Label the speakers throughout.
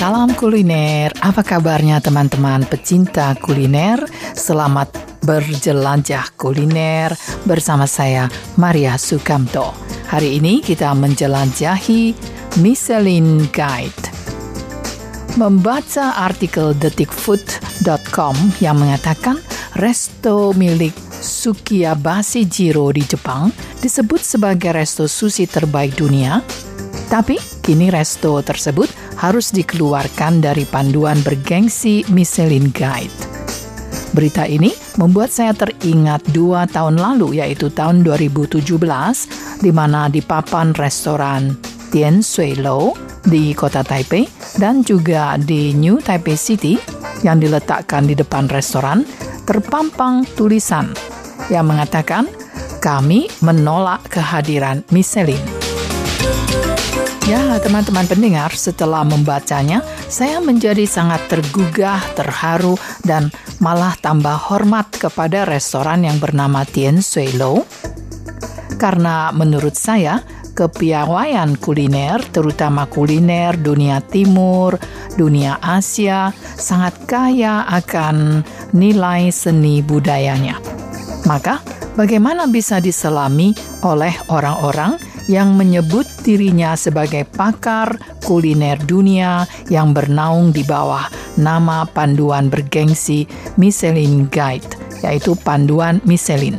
Speaker 1: Salam kuliner, apa kabarnya teman-teman pecinta kuliner? Selamat berjelajah kuliner bersama saya Maria Sukamto. Hari ini kita menjelajahi Michelin Guide. Membaca artikel detikfood.com yang mengatakan resto milik Sukiyabashi Jiro di Jepang disebut sebagai resto sushi terbaik dunia, tapi kini resto tersebut harus dikeluarkan dari panduan bergengsi Michelin Guide. Berita ini membuat saya teringat dua tahun lalu, yaitu tahun 2017, di mana di papan restoran Tien Sui Lo di kota Taipei dan juga di New Taipei City yang diletakkan di depan restoran terpampang tulisan yang mengatakan kami menolak kehadiran Michelin. Ya, teman-teman pendengar, setelah membacanya, saya menjadi sangat tergugah, terharu, dan malah tambah hormat kepada restoran yang bernama Tien Sui Lo. Karena menurut saya, kepiawaian kuliner, terutama kuliner dunia timur, dunia Asia, sangat kaya akan nilai seni budayanya. Maka, bagaimana bisa diselami oleh orang-orang yang menyebut dirinya sebagai pakar kuliner dunia yang bernaung di bawah nama panduan bergengsi Michelin Guide, yaitu panduan Michelin.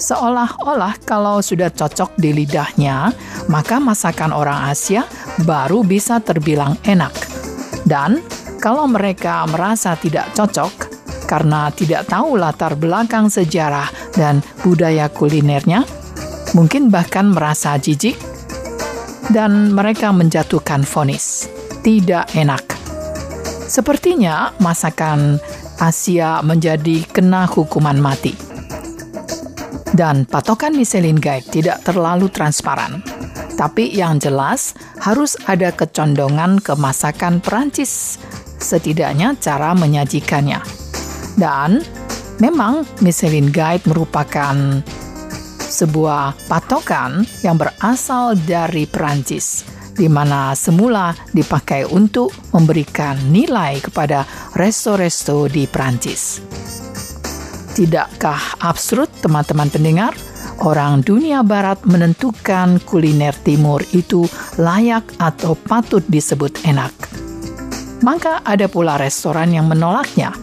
Speaker 1: Seolah-olah kalau sudah cocok di lidahnya, maka masakan orang Asia baru bisa terbilang enak. Dan kalau mereka merasa tidak cocok karena tidak tahu latar belakang sejarah dan budaya kulinernya, mungkin bahkan merasa jijik, dan mereka menjatuhkan vonis. Tidak enak. Sepertinya masakan Asia menjadi kena hukuman mati. Dan patokan Michelin Guide tidak terlalu transparan. Tapi yang jelas harus ada kecondongan ke masakan Perancis, setidaknya cara menyajikannya. Dan memang Michelin Guide merupakan sebuah patokan yang berasal dari Perancis, di mana semula dipakai untuk memberikan nilai kepada resto-resto di Perancis. Tidakkah absurd, teman-teman pendengar? Orang dunia barat menentukan kuliner timur itu layak atau patut disebut enak. Maka ada pula restoran yang menolaknya,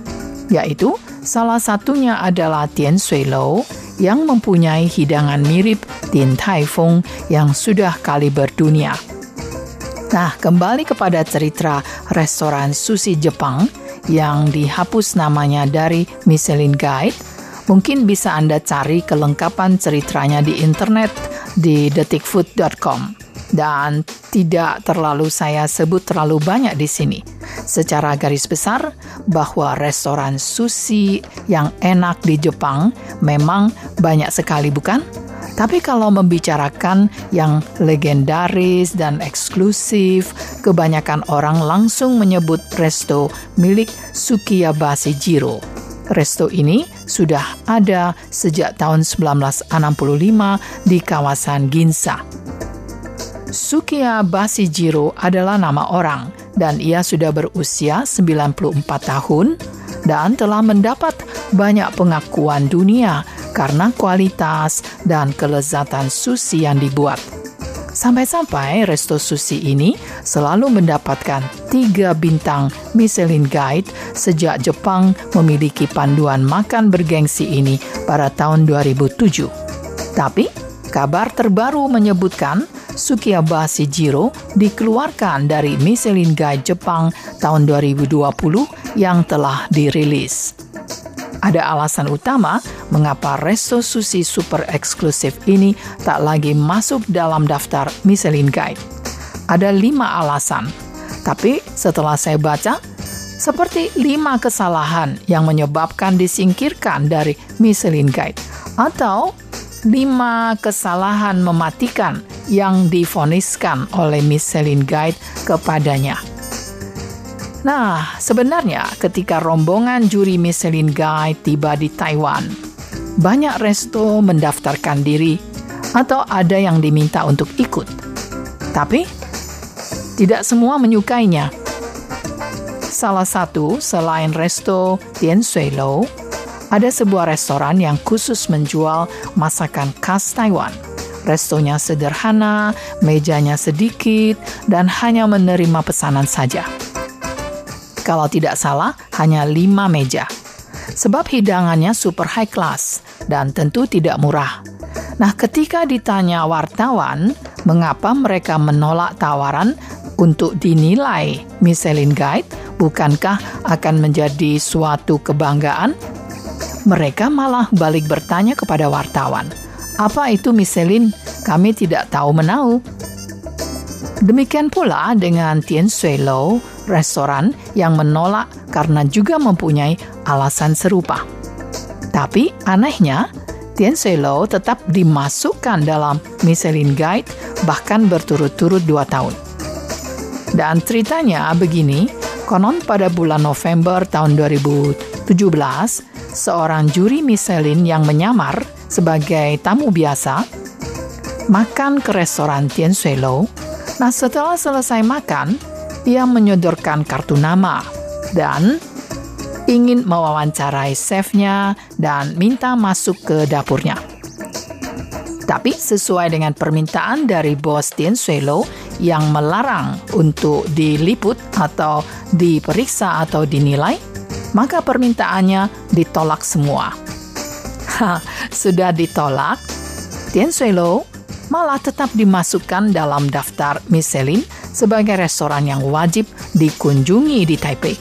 Speaker 1: yaitu salah satunya adalah Tien Sui Lo yang mempunyai hidangan mirip Din Tai Fung yang sudah kali berdunia. Nah, kembali kepada cerita restoran sushi Jepang yang dihapus namanya dari Michelin Guide, mungkin bisa Anda cari kelengkapan ceritanya di internet di detikfood.com. Dan tidak terlalu saya sebut terlalu banyak di sini. Secara garis besar, bahwa restoran sushi yang enak di Jepang memang banyak sekali, bukan? Tapi kalau membicarakan yang legendaris dan eksklusif, kebanyakan orang langsung menyebut resto milik Sukiyabashi Jiro. Resto ini sudah ada sejak tahun 1965 di kawasan Ginza. Sukiyabashi Jiro adalah nama orang dan ia sudah berusia 94 tahun dan telah mendapat banyak pengakuan dunia karena kualitas dan kelezatan sushi yang dibuat. Sampai-sampai resto sushi ini selalu mendapatkan tiga bintang Michelin Guide sejak Jepang memiliki panduan makan bergengsi ini pada tahun 2007. Tapi, kabar terbaru menyebutkan Sukiyabashi Jiro dikeluarkan dari Michelin Guide Jepang tahun 2020 yang telah dirilis. Ada alasan utama mengapa resto sushi super eksklusif ini tak lagi masuk dalam daftar Michelin Guide. Ada lima alasan, tapi setelah saya baca, seperti lima kesalahan yang menyebabkan disingkirkan dari Michelin Guide, atau lima kesalahan mematikan yang difoniskan oleh Michelin Guide kepadanya. Nah, sebenarnya ketika rombongan juri Michelin Guide tiba di Taiwan, banyak resto mendaftarkan diri atau ada yang diminta untuk ikut. Tapi, tidak semua menyukainya. salah satu selain resto Tien Sui Lou, ada sebuah restoran yang khusus menjual masakan khas Taiwan. Restonya sederhana, mejanya sedikit, dan hanya menerima pesanan saja. Kalau tidak salah, hanya lima meja. Sebab hidangannya super high class dan tentu tidak murah. Nah, ketika ditanya wartawan mengapa mereka menolak tawaran untuk dinilai Michelin Guide, bukankah akan menjadi suatu kebanggaan? Mereka malah balik bertanya kepada wartawan, "Apa itu Michelin? Kami tidak tahu menau." Demikian pula dengan Tien Sui Lou, restoran yang menolak karena juga mempunyai alasan serupa. Tapi anehnya, Tien Lou tetap dimasukkan dalam Michelin Guide bahkan berturut-turut dua tahun. Dan ceritanya begini, konon pada bulan November tahun 2017, seorang juri Michelin yang menyamar sebagai tamu biasa makan ke restoran Lou. Nah setelah selesai makan, ia menyodorkan kartu nama dan ingin mewawancarai chefnya dan minta masuk ke dapurnya. Tapi sesuai dengan permintaan dari bos Suelo yang melarang untuk diliput atau diperiksa atau dinilai, maka permintaannya ditolak semua. Sudah ditolak, Tien Suelo malah tetap dimasukkan dalam daftar Michelin sebagai restoran yang wajib dikunjungi di Taipei.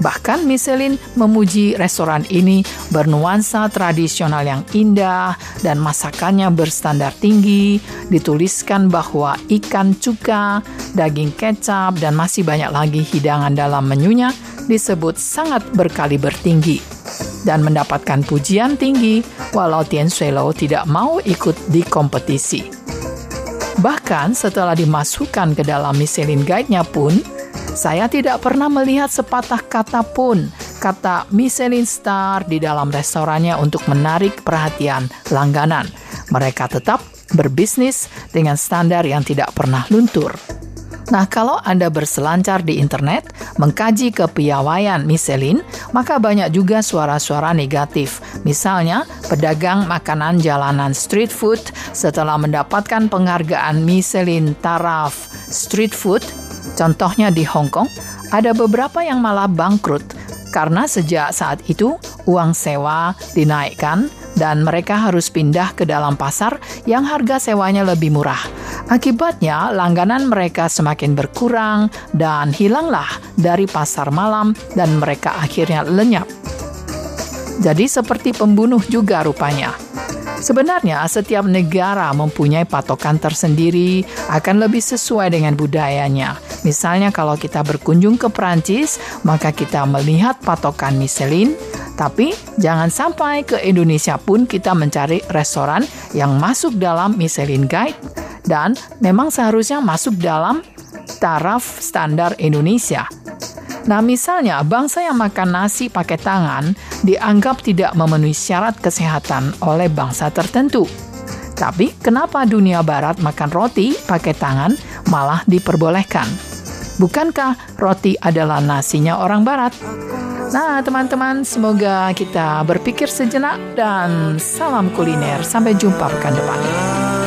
Speaker 1: Bahkan Michelin memuji restoran ini bernuansa tradisional yang indah dan masakannya berstandar tinggi. Dituliskan bahwa ikan cuka, daging kecap, dan masih banyak lagi hidangan dalam menunya disebut sangat berkaliber tinggi dan mendapatkan pujian tinggi walau Tien Suelo tidak mau ikut di kompetisi. Bahkan setelah dimasukkan ke dalam Michelin Guide-nya pun, saya tidak pernah melihat sepatah kata pun kata Michelin Star di dalam restorannya untuk menarik perhatian langganan. Mereka tetap berbisnis dengan standar yang tidak pernah luntur. Nah, kalau Anda berselancar di internet, mengkaji kepiawaian Michelin, maka banyak juga suara-suara negatif. Misalnya, pedagang makanan jalanan street food setelah mendapatkan penghargaan Michelin Taraf Street Food Contohnya di Hong Kong, ada beberapa yang malah bangkrut karena sejak saat itu uang sewa dinaikkan dan mereka harus pindah ke dalam pasar yang harga sewanya lebih murah. Akibatnya, langganan mereka semakin berkurang dan hilanglah dari pasar malam dan mereka akhirnya lenyap. Jadi seperti pembunuh juga rupanya. Sebenarnya, setiap negara mempunyai patokan tersendiri akan lebih sesuai dengan budayanya. Misalnya, kalau kita berkunjung ke Prancis, maka kita melihat patokan Michelin, tapi jangan sampai ke Indonesia pun kita mencari restoran yang masuk dalam Michelin Guide dan memang seharusnya masuk dalam taraf standar Indonesia. Nah, misalnya bangsa yang makan nasi pakai tangan dianggap tidak memenuhi syarat kesehatan oleh bangsa tertentu. Tapi kenapa dunia barat makan roti pakai tangan malah diperbolehkan? Bukankah roti adalah nasinya orang barat? Nah, teman-teman, semoga kita berpikir sejenak dan salam kuliner. Sampai jumpa pekan depan.